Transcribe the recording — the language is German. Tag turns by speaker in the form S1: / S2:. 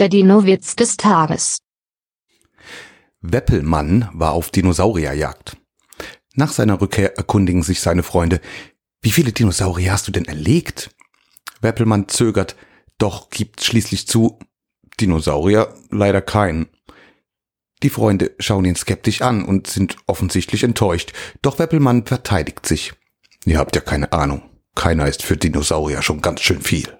S1: Der Dino-Witz des Tages.
S2: Weppelmann war auf Dinosaurierjagd. Nach seiner Rückkehr erkundigen sich seine Freunde, wie viele Dinosaurier hast du denn erlegt? Weppelmann zögert, doch gibt schließlich zu, Dinosaurier leider keinen. Die Freunde schauen ihn skeptisch an und sind offensichtlich enttäuscht, doch Weppelmann verteidigt sich. Ihr habt ja keine Ahnung. Keiner ist für Dinosaurier schon ganz schön viel.